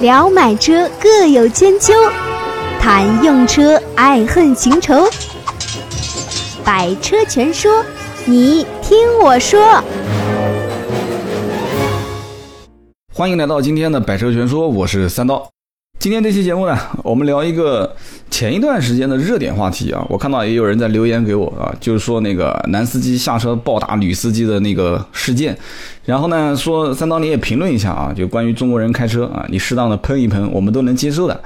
聊买车各有千秋，谈用车爱恨情仇。百车全说，你听我说。欢迎来到今天的百车全说，我是三刀。今天这期节目呢，我们聊一个前一段时间的热点话题啊。我看到也有人在留言给我啊，就是说那个男司机下车暴打女司机的那个事件。然后呢，说三刀你也评论一下啊，就关于中国人开车啊，你适当的喷一喷，我们都能接受的。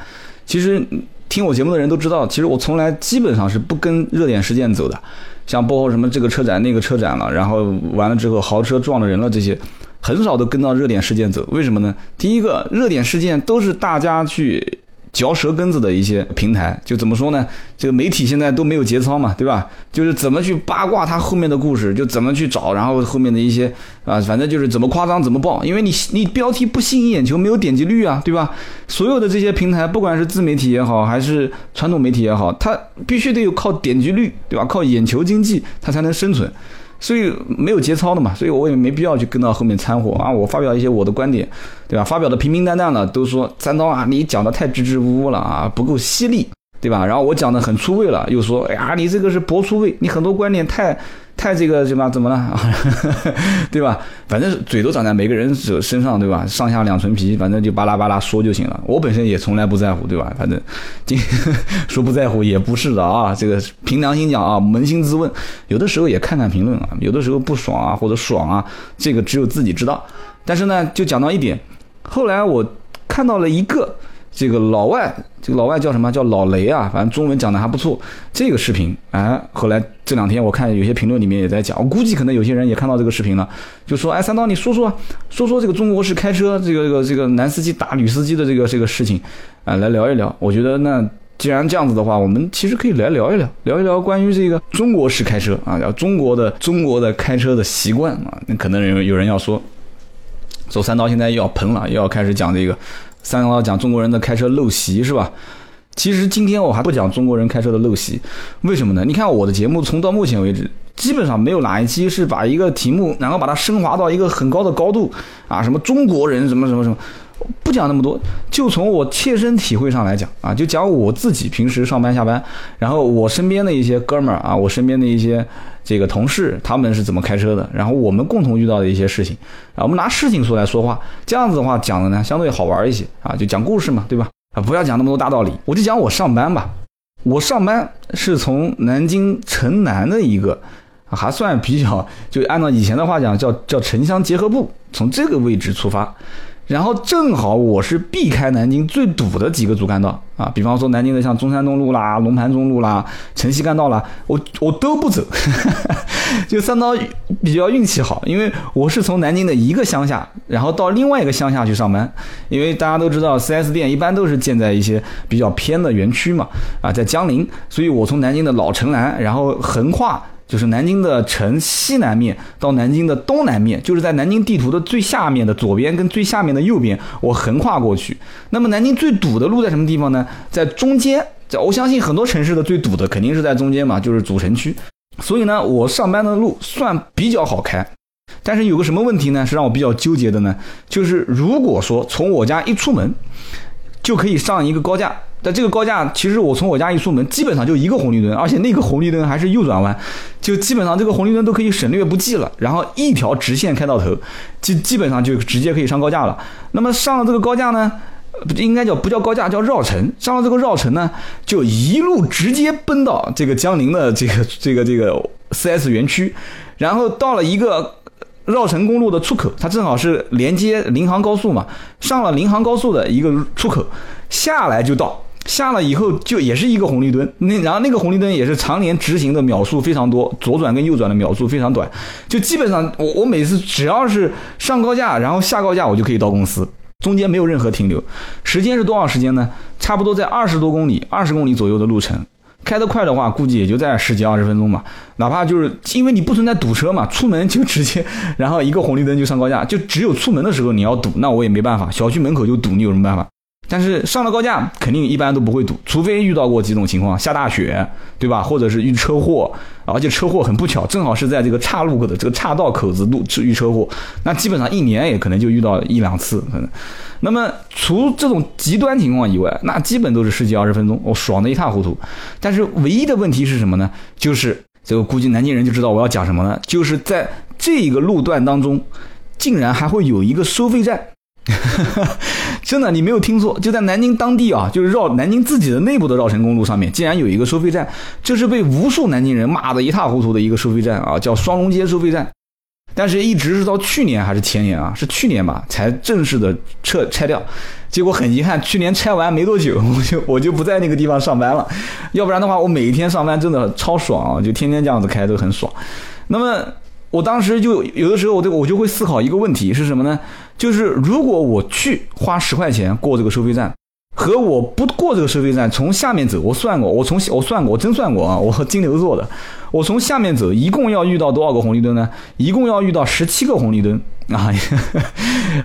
其实听我节目的人都知道，其实我从来基本上是不跟热点事件走的，像包括什么这个车展那个车展了，然后完了之后豪车撞了人了这些。很少都跟到热点事件走，为什么呢？第一个，热点事件都是大家去嚼舌根子的一些平台，就怎么说呢？这个媒体现在都没有节操嘛，对吧？就是怎么去八卦它后面的故事，就怎么去找，然后后面的一些啊，反正就是怎么夸张怎么爆，因为你你标题不吸引眼球，没有点击率啊，对吧？所有的这些平台，不管是自媒体也好，还是传统媒体也好，它必须得有靠点击率，对吧？靠眼球经济，它才能生存。所以没有节操的嘛，所以我也没必要去跟到后面掺和啊。我发表一些我的观点，对吧？发表的平平淡淡的，都说三刀啊，你讲的太支支吾吾了啊，不够犀利，对吧？然后我讲的很出位了，又说，哎呀，你这个是博出位，你很多观点太。太这个什么怎么了，对吧？反正嘴都长在每个人身身上，对吧？上下两层皮，反正就巴拉巴拉说就行了。我本身也从来不在乎，对吧？反正今 说不在乎也不是的啊。这个凭良心讲啊，扪心自问，有的时候也看看评论啊，有的时候不爽啊或者爽啊，这个只有自己知道。但是呢，就讲到一点，后来我看到了一个。这个老外，这个老外叫什么叫老雷啊？反正中文讲的还不错。这个视频，哎，后来这两天我看有些评论里面也在讲，我估计可能有些人也看到这个视频了，就说，哎，三刀，你说说，说说这个中国式开车，这个这个这个男司机打女司机的这个这个事情，啊，来聊一聊。我觉得那既然这样子的话，我们其实可以来聊一聊，聊一聊关于这个中国式开车啊，聊中国的中国的开车的习惯啊。那可能有有人要说，走三刀现在又要喷了，又要开始讲这个。三刀讲中国人的开车陋习是吧？其实今天我还不讲中国人开车的陋习，为什么呢？你看我的节目从到目前为止，基本上没有哪一期是把一个题目然后把它升华到一个很高的高度啊，什么中国人什么什么什么，不讲那么多，就从我切身体会上来讲啊，就讲我自己平时上班下班，然后我身边的一些哥们儿啊，我身边的一些。这个同事他们是怎么开车的？然后我们共同遇到的一些事情啊，我们拿事情出来说话，这样子的话讲的呢相对好玩一些啊，就讲故事嘛，对吧？啊，不要讲那么多大道理，我就讲我上班吧。我上班是从南京城南的一个还算比较，就按照以前的话讲叫叫城乡结合部，从这个位置出发。然后正好我是避开南京最堵的几个主干道啊，比方说南京的像中山东路啦、龙盘中路啦、城西干道啦，我我都不走，就三刀比较运气好，因为我是从南京的一个乡下，然后到另外一个乡下去上班，因为大家都知道 4S 店一般都是建在一些比较偏的园区嘛，啊，在江陵，所以我从南京的老城南，然后横跨。就是南京的城西南面到南京的东南面，就是在南京地图的最下面的左边跟最下面的右边，我横跨过去。那么南京最堵的路在什么地方呢？在中间。在我相信很多城市的最堵的肯定是在中间嘛，就是主城区。所以呢，我上班的路算比较好开。但是有个什么问题呢？是让我比较纠结的呢？就是如果说从我家一出门就可以上一个高架。但这个高架，其实我从我家一出门，基本上就一个红绿灯，而且那个红绿灯还是右转弯，就基本上这个红绿灯都可以省略不计了，然后一条直线开到头，基基本上就直接可以上高架了。那么上了这个高架呢，不应该叫不叫高架，叫绕城。上了这个绕城呢，就一路直接奔到这个江宁的这个这个这个 4S 园区，然后到了一个绕城公路的出口，它正好是连接临杭高速嘛，上了临杭高速的一个出口，下来就到。下了以后就也是一个红绿灯，那然后那个红绿灯也是常年直行的秒数非常多，左转跟右转的秒数非常短，就基本上我我每次只要是上高架，然后下高架我就可以到公司，中间没有任何停留。时间是多少时间呢？差不多在二十多公里、二十公里左右的路程，开得快的话估计也就在十几二十分钟嘛。哪怕就是因为你不存在堵车嘛，出门就直接，然后一个红绿灯就上高架，就只有出门的时候你要堵，那我也没办法，小区门口就堵，你有什么办法？但是上了高架，肯定一般都不会堵，除非遇到过几种情况，下大雪，对吧？或者是遇车祸，而且车祸很不巧，正好是在这个岔路口的这个岔道口子路遇车祸，那基本上一年也可能就遇到一两次，可能。那么除这种极端情况以外，那基本都是十几二十分钟，我爽的一塌糊涂。但是唯一的问题是什么呢？就是这个估计南京人就知道我要讲什么了，就是在这个路段当中，竟然还会有一个收费站。真的，你没有听错，就在南京当地啊，就是绕南京自己的内部的绕城公路上面，竟然有一个收费站，这是被无数南京人骂得一塌糊涂的一个收费站啊，叫双龙街收费站。但是，一直是到去年还是前年啊，是去年吧，才正式的撤拆掉。结果很遗憾，去年拆完没多久，我就我就不在那个地方上班了。要不然的话，我每一天上班真的超爽啊，就天天这样子开都很爽。那么。我当时就有的时候，我就我就会思考一个问题是什么呢？就是如果我去花十块钱过这个收费站，和我不过这个收费站从下面走，我算过，我从我算过，我真算过啊，我和金牛座的。我从下面走，一共要遇到多少个红绿灯呢？一共要遇到十七个红绿灯 啊，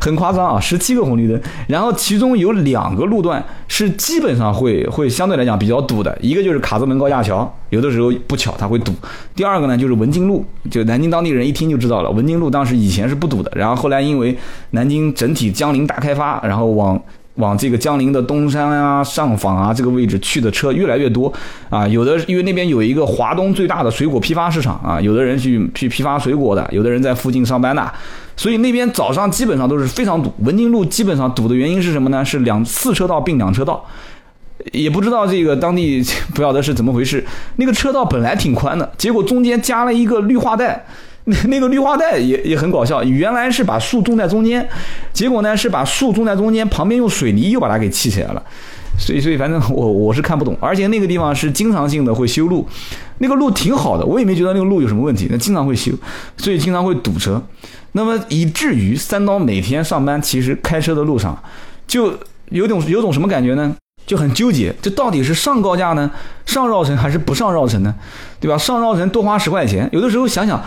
很夸张啊，十七个红绿灯。然后其中有两个路段是基本上会会相对来讲比较堵的，一个就是卡子门高架桥，有的时候不巧它会堵。第二个呢就是文津路，就南京当地人一听就知道了，文津路当时以前是不堵的，然后后来因为南京整体江陵大开发，然后往。往这个江陵的东山啊、上访啊这个位置去的车越来越多啊，有的因为那边有一个华东最大的水果批发市场啊，有的人去去批发水果的，有的人在附近上班的，所以那边早上基本上都是非常堵。文津路基本上堵的原因是什么呢？是两四车道并两车道，也不知道这个当地 不晓得是怎么回事，那个车道本来挺宽的，结果中间加了一个绿化带。那个绿化带也也很搞笑，原来是把树种在中间，结果呢是把树种在中间，旁边用水泥又把它给砌起来了，所以 所以反正我我是看不懂，而且那个地方是经常性的会修路，那个路挺好的，我也没觉得那个路有什么问题，那经常会修，所以经常会堵车，那么以至于三刀每天上班其实开车的路上就有种有种什么感觉呢？就很纠结，这到底是上高架呢，上绕城还是不上绕城呢？对吧？上绕城多花十块钱，有的时候想想。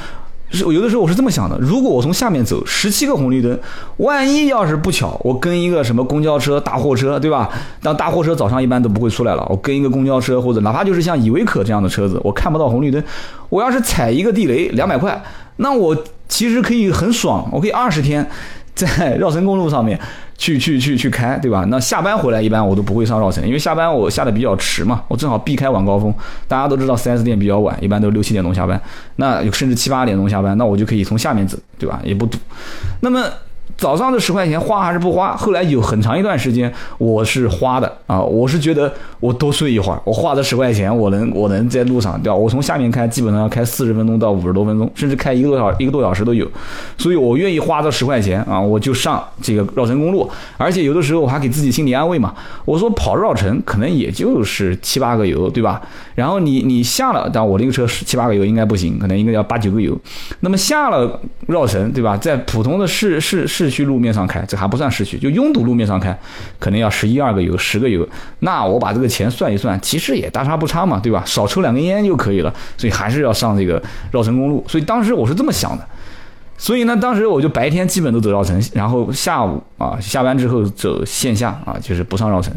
是有的时候我是这么想的，如果我从下面走十七个红绿灯，万一要是不巧，我跟一个什么公交车、大货车，对吧？当大货车早上一般都不会出来了，我跟一个公交车或者哪怕就是像依维柯这样的车子，我看不到红绿灯，我要是踩一个地雷，两百块，那我其实可以很爽，我可以二十天在绕城公路上面。去去去去开，对吧？那下班回来一般我都不会上绕城，因为下班我下的比较迟嘛，我正好避开晚高峰。大家都知道四 s 店比较晚，一般都是六七点钟下班，那甚至七八点钟下班，那我就可以从下面走，对吧？也不堵。那么。早上的十块钱花还是不花？后来有很长一段时间我是花的啊，我是觉得我多睡一会儿，我花这十块钱，我能我能在路上对吧？我从下面开，基本上要开四十分钟到五十多分钟，甚至开一个多小一个多小时都有，所以我愿意花这十块钱啊，我就上这个绕城公路，而且有的时候我还给自己心理安慰嘛，我说跑绕城可能也就是七八个油对吧？然后你你下了，但我那个车是七八个油应该不行，可能应该要八九个油。那么下了绕城对吧？在普通的市市市。区路面上开，这还不算市区，就拥堵路面上开，可能要十一二个油，十个油。那我把这个钱算一算，其实也大差不差嘛，对吧？少抽两根烟就可以了。所以还是要上这个绕城公路。所以当时我是这么想的。所以呢，当时我就白天基本都走绕城，然后下午啊下班之后走线下啊，就是不上绕城。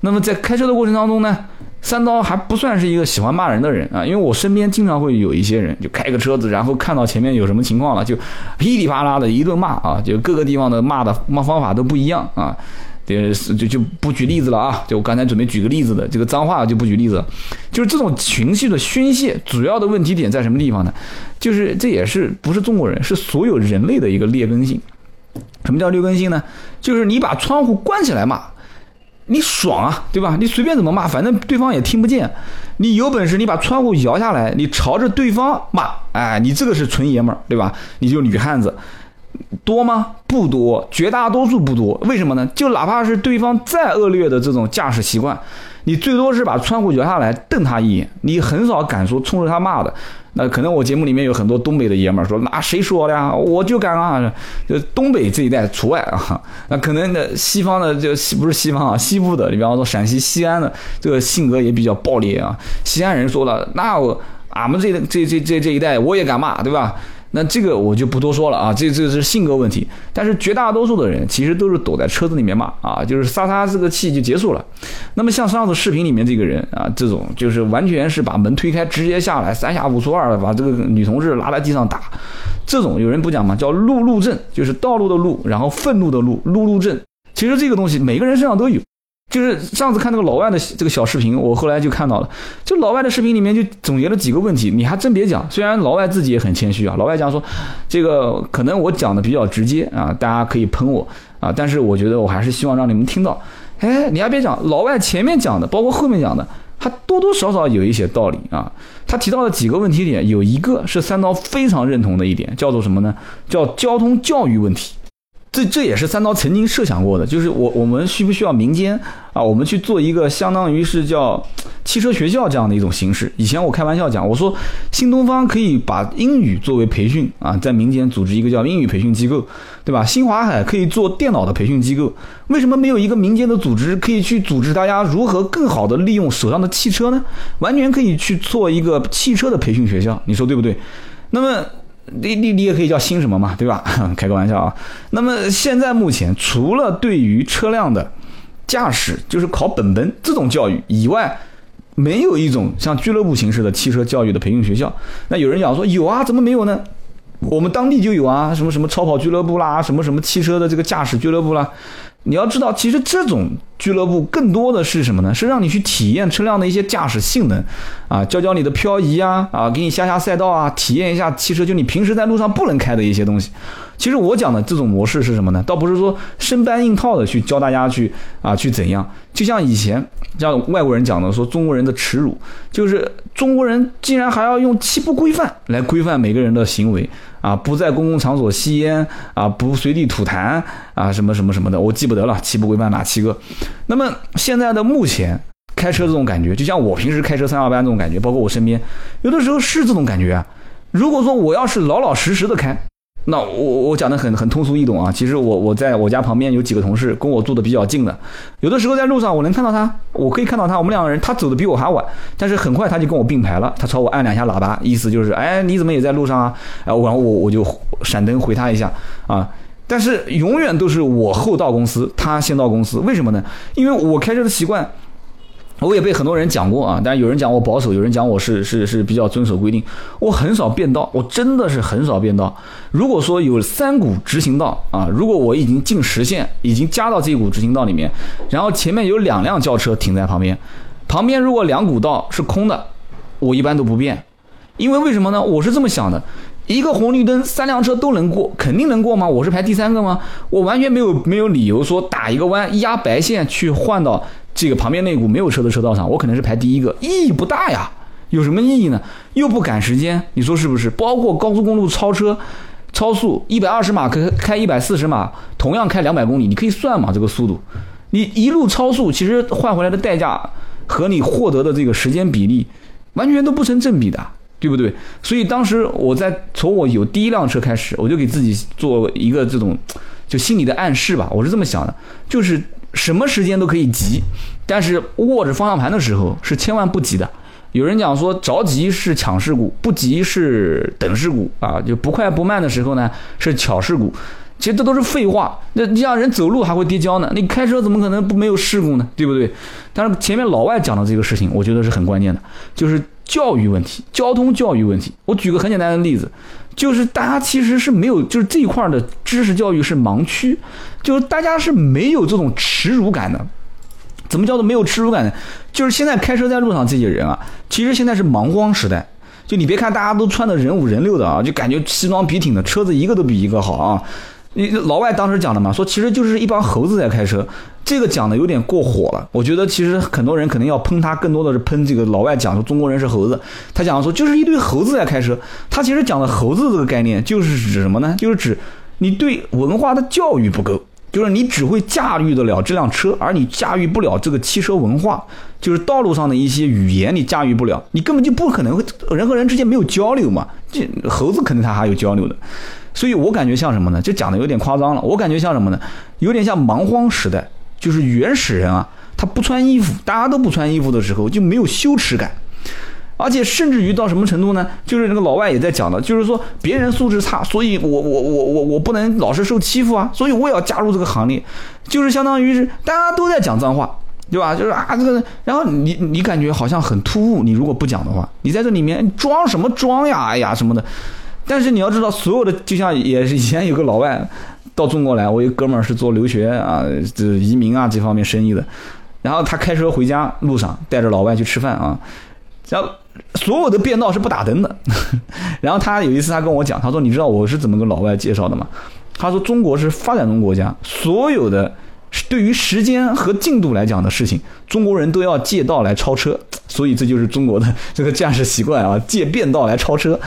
那么在开车的过程当中呢？三刀还不算是一个喜欢骂人的人啊，因为我身边经常会有一些人就开个车子，然后看到前面有什么情况了，就噼里啪啦的一顿骂啊，就各个地方的骂的骂方法都不一样啊，就就就不举例子了啊，就我刚才准备举个例子的这个脏话就不举例子，就是这种情绪的宣泄，主要的问题点在什么地方呢？就是这也是不是中国人，是所有人类的一个劣根性。什么叫劣根性呢？就是你把窗户关起来骂。你爽啊，对吧？你随便怎么骂，反正对方也听不见。你有本事，你把窗户摇下来，你朝着对方骂，哎，你这个是纯爷们儿，对吧？你就女汉子，多吗？不多，绝大多数不多。为什么呢？就哪怕是对方再恶劣的这种驾驶习惯，你最多是把窗户摇下来瞪他一眼，你很少敢说冲着他骂的。那可能我节目里面有很多东北的爷们儿说，那谁说的呀？我就敢啊！就东北这一带除外啊。那可能的西方的就西不是西方啊，西部的，你比方说陕西西安的，这个性格也比较暴烈啊。西安人说了，那我俺们这这这这这一代我也敢骂，对吧？那这个我就不多说了啊，这这是性格问题。但是绝大多数的人其实都是躲在车子里面骂，啊，就是撒撒这个气就结束了。那么像上次视频里面这个人啊，这种就是完全是把门推开，直接下来，三下五除二的把这个女同事拉在地上打。这种有人不讲吗，叫路怒症，就是道路的路，然后愤怒的怒，路怒症。其实这个东西每个人身上都有。就是上次看那个老外的这个小视频，我后来就看到了，就老外的视频里面就总结了几个问题，你还真别讲，虽然老外自己也很谦虚啊，老外讲说，这个可能我讲的比较直接啊，大家可以喷我啊，但是我觉得我还是希望让你们听到，哎，你还别讲，老外前面讲的，包括后面讲的，他多多少少有一些道理啊，他提到的几个问题点，有一个是三刀非常认同的一点，叫做什么呢？叫交通教育问题。这这也是三刀曾经设想过的，就是我我们需不需要民间啊？我们去做一个相当于是叫汽车学校这样的一种形式。以前我开玩笑讲，我说新东方可以把英语作为培训啊，在民间组织一个叫英语培训机构，对吧？新华海可以做电脑的培训机构，为什么没有一个民间的组织可以去组织大家如何更好的利用手上的汽车呢？完全可以去做一个汽车的培训学校，你说对不对？那么。你你你也可以叫新什么嘛，对吧？开个玩笑啊。那么现在目前除了对于车辆的驾驶，就是考本本这种教育以外，没有一种像俱乐部形式的汽车教育的培训学校。那有人讲说有啊，怎么没有呢？我们当地就有啊，什么什么超跑俱乐部啦，什么什么汽车的这个驾驶俱乐部啦。你要知道，其实这种俱乐部更多的是什么呢？是让你去体验车辆的一些驾驶性能，啊，教教你的漂移啊，啊，给你下下赛道啊，体验一下汽车就你平时在路上不能开的一些东西。其实我讲的这种模式是什么呢？倒不是说生搬硬套的去教大家去啊去怎样，就像以前像外国人讲的说中国人的耻辱，就是中国人竟然还要用七不规范来规范每个人的行为啊，不在公共场所吸烟啊，不随地吐痰啊，什么什么什么的，我记不得了，七不规范哪七个？那么现在的目前开车这种感觉，就像我平时开车三二班这种感觉，包括我身边有的时候是这种感觉啊。如果说我要是老老实实的开。那我我讲的很很通俗易懂啊，其实我我在我家旁边有几个同事跟我住的比较近的，有的时候在路上我能看到他，我可以看到他，我们两个人他走的比我还晚，但是很快他就跟我并排了，他朝我按两下喇叭，意思就是哎你怎么也在路上啊？哎我我我就闪灯回他一下啊，但是永远都是我后到公司，他先到公司，为什么呢？因为我开车的习惯。我也被很多人讲过啊，但有人讲我保守，有人讲我是是是比较遵守规定。我很少变道，我真的是很少变道。如果说有三股直行道啊，如果我已经进实线，已经加到这一股直行道里面，然后前面有两辆轿车停在旁边，旁边如果两股道是空的，我一般都不变，因为为什么呢？我是这么想的，一个红绿灯三辆车都能过，肯定能过吗？我是排第三个吗？我完全没有没有理由说打一个弯压白线去换到。这个旁边那股没有车的车道上，我可能是排第一个，意义不大呀。有什么意义呢？又不赶时间，你说是不是？包括高速公路超车、超速，一百二十码可开一百四十码，同样开两百公里，你可以算嘛？这个速度，你一路超速，其实换回来的代价和你获得的这个时间比例，完全都不成正比的，对不对？所以当时我在从我有第一辆车开始，我就给自己做一个这种就心理的暗示吧，我是这么想的，就是。什么时间都可以急，但是握着方向盘的时候是千万不急的。有人讲说着急是抢事故，不急是等事故啊，就不快不慢的时候呢是巧事故。其实这都是废话。那你像人走路还会跌跤呢，你开车怎么可能不没有事故呢？对不对？但是前面老外讲的这个事情，我觉得是很关键的，就是教育问题，交通教育问题。我举个很简单的例子。就是大家其实是没有，就是这一块的知识教育是盲区，就是大家是没有这种耻辱感的。怎么叫做没有耻辱感呢？就是现在开车在路上这些人啊，其实现在是盲光时代。就你别看大家都穿的人五人六的啊，就感觉西装笔挺的，车子一个都比一个好啊。你老外当时讲的嘛，说其实就是一帮猴子在开车，这个讲的有点过火了。我觉得其实很多人可能要喷他，更多的是喷这个老外讲说中国人是猴子。他讲说就是一堆猴子在开车，他其实讲的猴子这个概念就是指什么呢？就是指你对文化的教育不够，就是你只会驾驭得了这辆车，而你驾驭不了这个汽车文化，就是道路上的一些语言你驾驭不了，你根本就不可能人和人之间没有交流嘛。这猴子肯定他还有交流的。所以我感觉像什么呢？就讲的有点夸张了。我感觉像什么呢？有点像蛮荒时代，就是原始人啊，他不穿衣服，大家都不穿衣服的时候就没有羞耻感。而且甚至于到什么程度呢？就是那个老外也在讲的，就是说别人素质差，所以我我我我我不能老是受欺负啊，所以我也要加入这个行列，就是相当于是大家都在讲脏话，对吧？就是啊这个，然后你你感觉好像很突兀，你如果不讲的话，你在这里面装什么装呀？哎呀什么的。但是你要知道，所有的就像也是以前有个老外到中国来，我一哥们儿是做留学啊，这移民啊这方面生意的，然后他开车回家路上带着老外去吃饭啊，然后。所有的变道是不打灯的，然后他有一次他跟我讲，他说你知道我是怎么跟老外介绍的吗？他说中国是发展中国家，所有的对于时间和进度来讲的事情，中国人都要借道来超车，所以这就是中国的这个驾驶习惯啊，借变道来超车。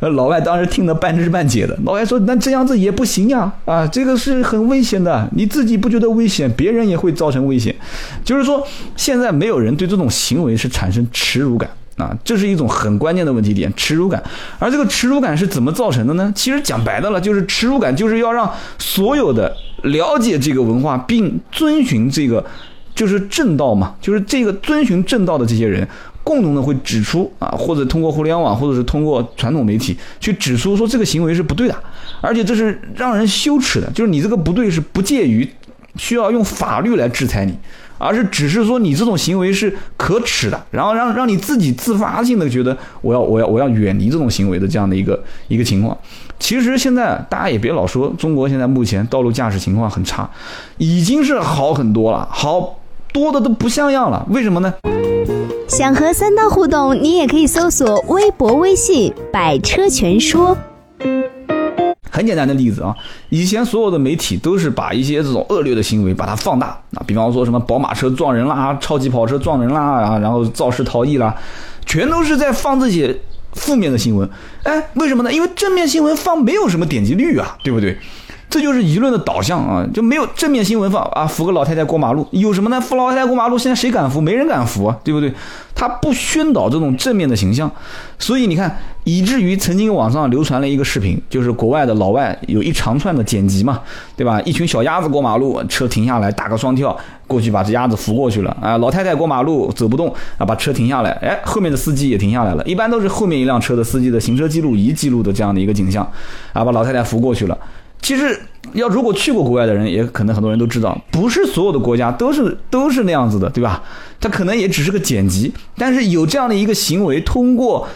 呃，老外当时听得半知半解的，老外说那这样子也不行呀，啊，这个是很危险的，你自己不觉得危险，别人也会造成危险。就是说现在没有人对这种行为是产生耻辱感。啊，这是一种很关键的问题点，耻辱感。而这个耻辱感是怎么造成的呢？其实讲白的了，就是耻辱感就是要让所有的了解这个文化并遵循这个，就是正道嘛，就是这个遵循正道的这些人，共同的会指出啊，或者通过互联网，或者是通过传统媒体去指出说这个行为是不对的，而且这是让人羞耻的，就是你这个不对是不介于需要用法律来制裁你。而是只是说你这种行为是可耻的，然后让让你自己自发性的觉得我要我要我要远离这种行为的这样的一个一个情况。其实现在大家也别老说中国现在目前道路驾驶情况很差，已经是好很多了，好多的都不像样了。为什么呢？想和三刀互动，你也可以搜索微博、微信“百车全说”。很简单的例子啊，以前所有的媒体都是把一些这种恶劣的行为把它放大啊，比方说什么宝马车撞人啦，超级跑车撞人啦啊，然后肇事逃逸啦，全都是在放这些负面的新闻。哎，为什么呢？因为正面新闻放没有什么点击率啊，对不对？这就是舆论的导向啊，就没有正面新闻放啊，扶个老太太过马路有什么呢？扶老太太过马路，现在谁敢扶？没人敢扶啊，对不对？他不宣导这种正面的形象，所以你看，以至于曾经网上流传了一个视频，就是国外的老外有一长串的剪辑嘛，对吧？一群小鸭子过马路，车停下来，打个双跳过去把这鸭子扶过去了啊。老太太过马路走不动啊，把车停下来，哎，后面的司机也停下来了，一般都是后面一辆车的司机的行车记录仪记录的这样的一个景象啊，把老太太扶过去了。其实，要如果去过国外的人，也可能很多人都知道，不是所有的国家都是都是那样子的，对吧？它可能也只是个剪辑，但是有这样的一个行为，通过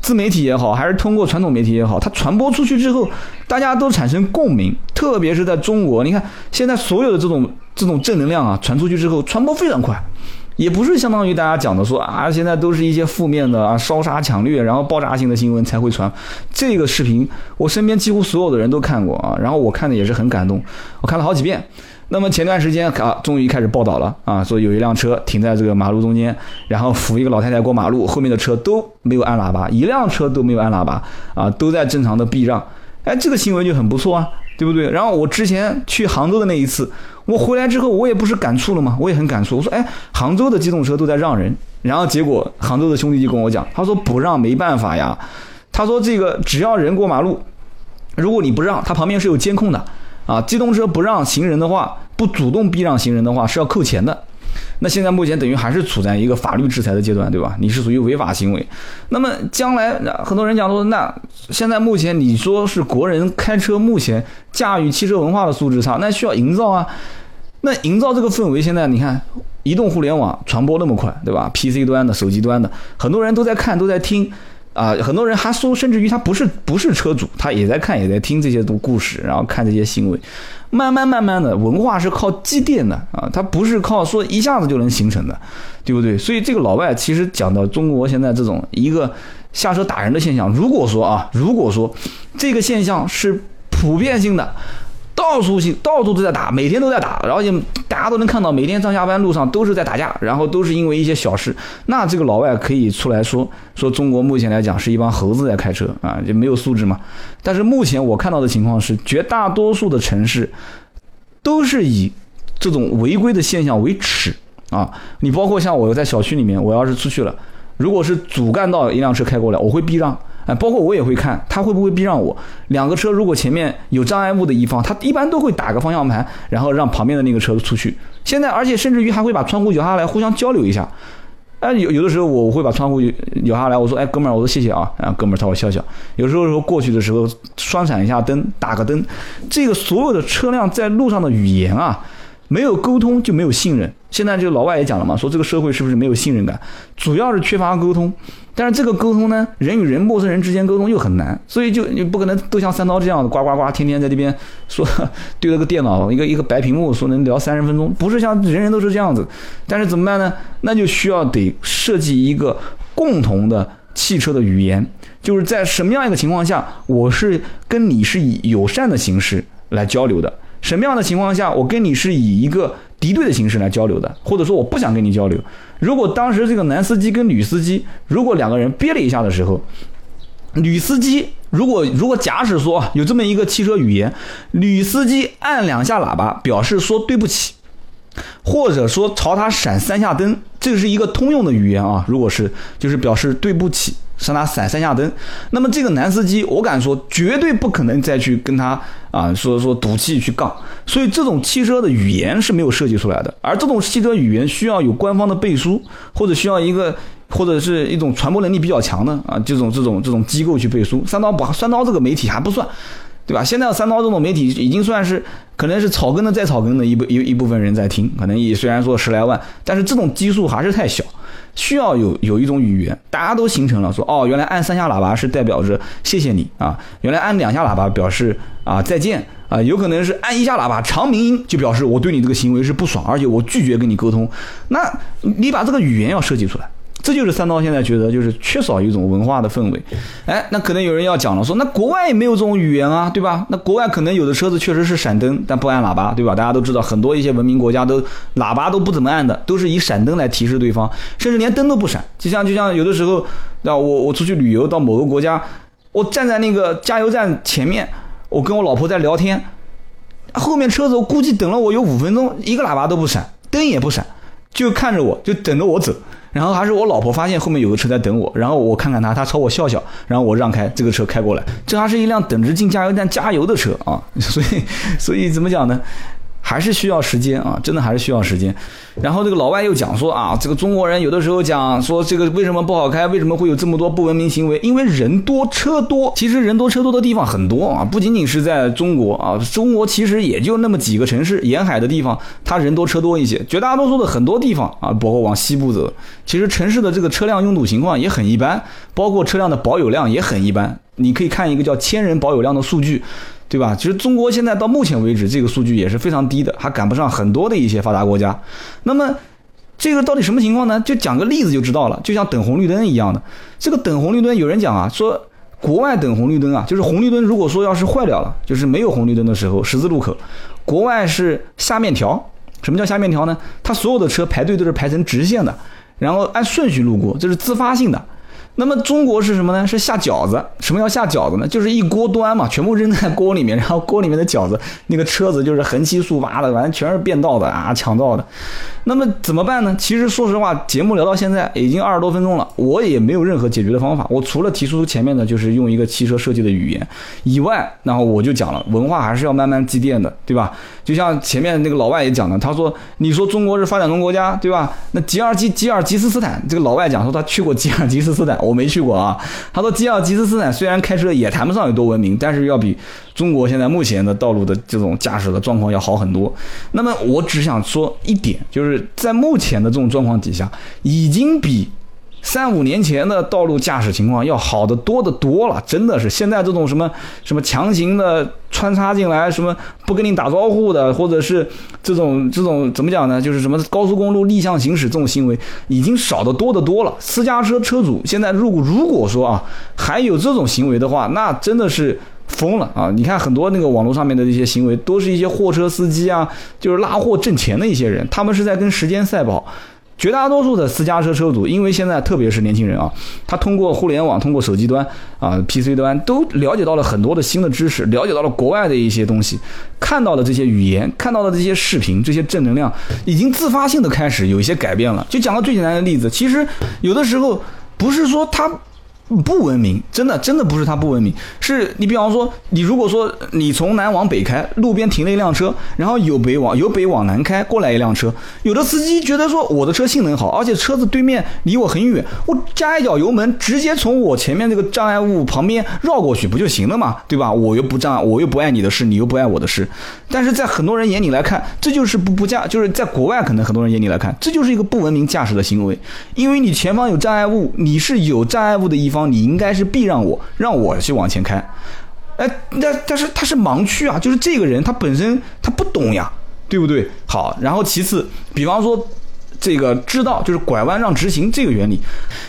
自媒体也好，还是通过传统媒体也好，它传播出去之后，大家都产生共鸣，特别是在中国，你看现在所有的这种这种正能量啊，传出去之后，传播非常快。也不是相当于大家讲的说啊，现在都是一些负面的啊，烧杀抢掠，然后爆炸性的新闻才会传。这个视频我身边几乎所有的人都看过啊，然后我看的也是很感动，我看了好几遍。那么前段时间 啊，终于开始报道了啊，说有一辆车停在这个马路中间，然后扶一个老太太过马路，后面的车都没有按喇叭，一辆车都没有按喇叭啊，都在正常的避让。哎，这个新闻就很不错啊，对不对？然后我之前去杭州的那一次。我回来之后，我也不是感触了吗？我也很感触。我说，哎，杭州的机动车都在让人，然后结果杭州的兄弟就跟我讲，他说不让没办法呀。他说这个只要人过马路，如果你不让，他旁边是有监控的啊。机动车不让行人的话，不主动避让行人的话是要扣钱的。那现在目前等于还是处在一个法律制裁的阶段，对吧？你是属于违法行为。那么将来很多人讲说，那现在目前你说是国人开车目前驾驭汽车文化的素质差，那需要营造啊。那营造这个氛围，现在你看，移动互联网传播那么快，对吧？PC 端的、手机端的，很多人都在看，都在听。啊，很多人还说，甚至于他不是不是车主，他也在看，也在听这些都故事，然后看这些新闻。慢慢慢慢的，文化是靠积淀的啊，它不是靠说一下子就能形成的，对不对？所以这个老外其实讲到中国现在这种一个下车打人的现象，如果说啊，如果说这个现象是普遍性的。到处去到处都在打，每天都在打，然后就大家都能看到，每天上下班路上都是在打架，然后都是因为一些小事。那这个老外可以出来说说中国目前来讲是一帮猴子在开车啊，就没有素质嘛。但是目前我看到的情况是，绝大多数的城市都是以这种违规的现象为耻啊。你包括像我在小区里面，我要是出去了，如果是主干道一辆车开过来，我会避让。哎，包括我也会看他会不会避让我。两个车如果前面有障碍物的一方，他一般都会打个方向盘，然后让旁边的那个车出去。现在，而且甚至于还会把窗户摇下来，互相交流一下。哎，有有的时候我会把窗户摇下来，我说，哎，哥们儿，我说谢谢啊，然后哥们儿朝我笑笑。有时候说过去的时候，双闪一下灯，打个灯，这个所有的车辆在路上的语言啊，没有沟通就没有信任。现在这个老外也讲了嘛，说这个社会是不是没有信任感，主要是缺乏沟通。但是这个沟通呢，人与人、陌生人之间沟通又很难，所以就你不可能都像三刀这样的呱呱呱，天天在这边说对着个电脑，一个一个白屏幕说能聊三十分钟，不是像人人都是这样子。但是怎么办呢？那就需要得设计一个共同的汽车的语言，就是在什么样一个情况下，我是跟你是以友善的形式来交流的，什么样的情况下，我跟你是以一个敌对的形式来交流的，或者说我不想跟你交流。如果当时这个男司机跟女司机，如果两个人憋了一下的时候，女司机如果如果假使说有这么一个汽车语言，女司机按两下喇叭表示说对不起，或者说朝他闪三下灯，这是一个通用的语言啊。如果是就是表示对不起。向他闪三下灯，那么这个男司机，我敢说绝对不可能再去跟他啊说说赌气去杠，所以这种汽车的语言是没有设计出来的，而这种汽车语言需要有官方的背书，或者需要一个或者是一种传播能力比较强的啊这种这种这种机构去背书。三刀不，三刀这个媒体还不算，对吧？现在三刀这种媒体已经算是可能是草根的再草根的一部一一部分人在听，可能也虽然说十来万，但是这种基数还是太小。需要有有一种语言，大家都形成了说哦，原来按三下喇叭是代表着谢谢你啊，原来按两下喇叭表示啊再见啊，有可能是按一下喇叭长鸣音就表示我对你这个行为是不爽，而且我拒绝跟你沟通。那你把这个语言要设计出来。这就是三刀现在觉得就是缺少一种文化的氛围，哎，那可能有人要讲了，说那国外也没有这种语言啊，对吧？那国外可能有的车子确实是闪灯，但不按喇叭，对吧？大家都知道，很多一些文明国家都喇叭都不怎么按的，都是以闪灯来提示对方，甚至连灯都不闪。就像就像有的时候，那我我出去旅游到某个国家，我站在那个加油站前面，我跟我老婆在聊天，后面车子我估计等了我有五分钟，一个喇叭都不闪，灯也不闪，就看着我就等着我走。然后还是我老婆发现后面有个车在等我，然后我看看他，他朝我笑笑，然后我让开，这个车开过来，这还是一辆等着进加油站加油的车啊，所以，所以怎么讲呢？还是需要时间啊，真的还是需要时间。然后这个老外又讲说啊，这个中国人有的时候讲说这个为什么不好开，为什么会有这么多不文明行为？因为人多车多。其实人多车多的地方很多啊，不仅仅是在中国啊，中国其实也就那么几个城市，沿海的地方它人多车多一些。绝大多数的很多地方啊，包括往西部走，其实城市的这个车辆拥堵情况也很一般，包括车辆的保有量也很一般。你可以看一个叫千人保有量的数据。对吧？其实中国现在到目前为止，这个数据也是非常低的，还赶不上很多的一些发达国家。那么，这个到底什么情况呢？就讲个例子就知道了。就像等红绿灯一样的，这个等红绿灯，有人讲啊，说国外等红绿灯啊，就是红绿灯如果说要是坏掉了，就是没有红绿灯的时候，十字路口，国外是下面条。什么叫下面条呢？它所有的车排队都是排成直线的，然后按顺序路过，这是自发性的。那么中国是什么呢？是下饺子。什么叫下饺子呢？就是一锅端嘛，全部扔在锅里面，然后锅里面的饺子，那个车子就是横七竖八的，反正全是变道的啊，抢道的。那么怎么办呢？其实说实话，节目聊到现在已经二十多分钟了，我也没有任何解决的方法。我除了提出前面的就是用一个汽车设计的语言以外，然后我就讲了，文化还是要慢慢积淀的，对吧？就像前面那个老外也讲了，他说：“你说中国是发展中国家，对吧？那吉尔吉吉尔吉斯斯坦，这个老外讲说他去过吉尔吉斯斯坦。”我没去过啊，他说吉尔吉斯斯坦虽然开车也谈不上有多文明，但是要比中国现在目前的道路的这种驾驶的状况要好很多。那么我只想说一点，就是在目前的这种状况底下，已经比。三五年前的道路驾驶情况要好的多的多了，真的是现在这种什么什么强行的穿插进来，什么不跟你打招呼的，或者是这种这种怎么讲呢？就是什么高速公路逆向行驶这种行为，已经少得多的多了。私家车车主现在如果如果说啊还有这种行为的话，那真的是疯了啊！你看很多那个网络上面的一些行为，都是一些货车司机啊，就是拉货挣钱的一些人，他们是在跟时间赛跑。绝大多数的私家车车主，因为现在特别是年轻人啊，他通过互联网、通过手机端啊、PC 端都了解到了很多的新的知识，了解到了国外的一些东西，看到了这些语言，看到了这些视频，这些正能量，已经自发性的开始有一些改变了。就讲个最简单的例子，其实有的时候不是说他不文明，真的真的不是他不文明，是你比方说，你如果说你从南往北开，路边停了一辆车，然后由北往由北往南开过来一辆车，有的司机觉得说我的车性能好，而且车子对面离我很远，我加一脚油门，直接从我前面这个障碍物旁边绕过去不就行了嘛，对吧？我又不障碍，我又不碍你的事，你又不碍我的事。但是在很多人眼里来看，这就是不不驾，就是在国外可能很多人眼里来看，这就是一个不文明驾驶的行为，因为你前方有障碍物，你是有障碍物的一方。你应该是避让我，让我去往前开，哎，那但是他是盲区啊，就是这个人他本身他不懂呀，对不对？好，然后其次，比方说这个知道就是拐弯让直行这个原理，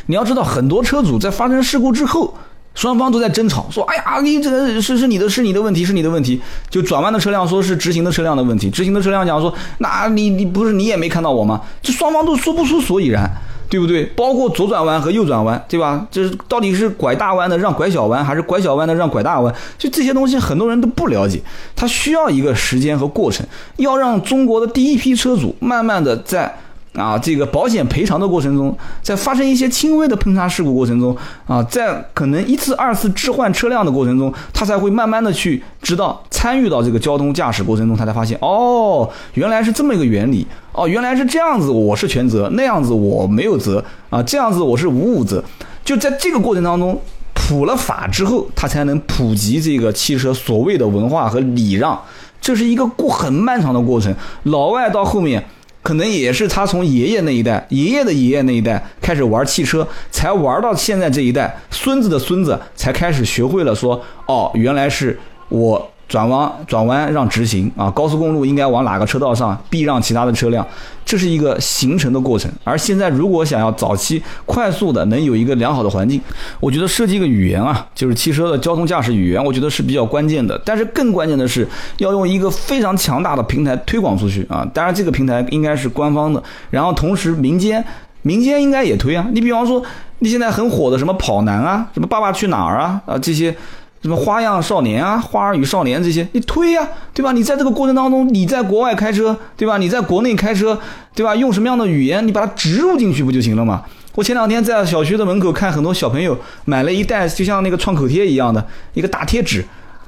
你要知道很多车主在发生事故之后，双方都在争吵，说哎呀，你这个是是你的是你的问题是你的问题，就转弯的车辆说是直行的车辆的问题，直行的车辆讲说那你你不是你也没看到我吗？这双方都说不出所以然。对不对？包括左转弯和右转弯，对吧？就是到底是拐大弯的让拐小弯，还是拐小弯的让拐大弯？就这些东西，很多人都不了解。它需要一个时间和过程，要让中国的第一批车主慢慢的在。啊，这个保险赔偿的过程中，在发生一些轻微的碰擦事故过程中，啊，在可能一次、二次置换车辆的过程中，他才会慢慢的去知道，参与到这个交通驾驶过程中，他才发现，哦，原来是这么一个原理，哦，原来是这样子，我是全责，那样子我没有责，啊，这样子我是无五责，就在这个过程当中，普了法之后，他才能普及这个汽车所谓的文化和礼让，这是一个过很漫长的过程，老外到后面。可能也是他从爷爷那一代、爷爷的爷爷那一代开始玩汽车，才玩到现在这一代，孙子的孙子才开始学会了说：“哦，原来是我。”转弯转弯让直行啊！高速公路应该往哪个车道上避让其他的车辆，这是一个形成的过程。而现在如果想要早期快速的能有一个良好的环境，我觉得设计一个语言啊，就是汽车的交通驾驶语言，我觉得是比较关键的。但是更关键的是要用一个非常强大的平台推广出去啊！当然这个平台应该是官方的，然后同时民间民间应该也推啊。你比方说你现在很火的什么跑男啊，什么爸爸去哪儿啊啊这些。什么花样少年啊，花儿与少年这些，你推呀，对吧？你在这个过程当中，你在国外开车，对吧？你在国内开车，对吧？用什么样的语言，你把它植入进去不就行了吗？我前两天在小区的门口看很多小朋友买了一袋，就像那个创口贴一样的一个大贴纸，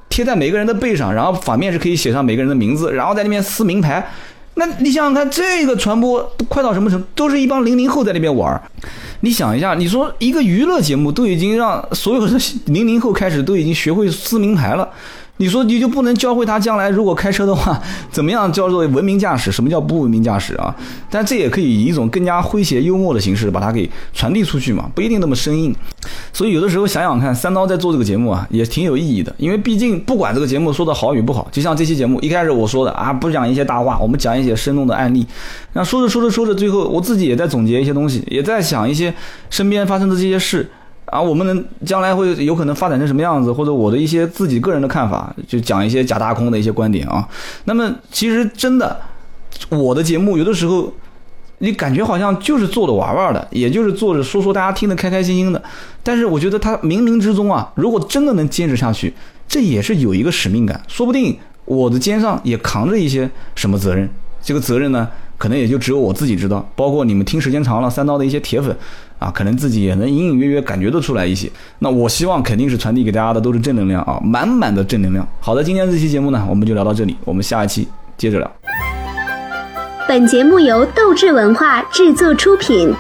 贴在每个人的背上，然后反面是可以写上每个人的名字，然后在那边撕名牌。那你想想看，这个传播快到什么程度？都是一帮零零后在那边玩。你想一下，你说一个娱乐节目都已经让所有的零零后开始都已经学会撕名牌了。你说你就不能教会他将来如果开车的话，怎么样叫做文明驾驶？什么叫不文明驾驶啊？但这也可以以一种更加诙谐幽默的形式把它给传递出去嘛，不一定那么生硬。所以有的时候想想看，三刀在做这个节目啊，也挺有意义的。因为毕竟不管这个节目说的好与不好，就像这期节目一开始我说的啊，不讲一些大话，我们讲一些生动的案例。那说着说着说着，最后我自己也在总结一些东西，也在想一些身边发生的这些事。啊，我们能将来会有可能发展成什么样子，或者我的一些自己个人的看法，就讲一些假大空的一些观点啊。那么其实真的，我的节目有的时候，你感觉好像就是做着玩玩的，也就是做着说说大家听得开开心心的。但是我觉得他冥冥之中啊，如果真的能坚持下去，这也是有一个使命感，说不定我的肩上也扛着一些什么责任。这个责任呢？可能也就只有我自己知道，包括你们听时间长了，三刀的一些铁粉，啊，可能自己也能隐隐约约感觉得出来一些。那我希望肯定是传递给大家的都是正能量啊，满满的正能量。好的，今天这期节目呢，我们就聊到这里，我们下一期接着聊。本节目由斗志文化制作出品。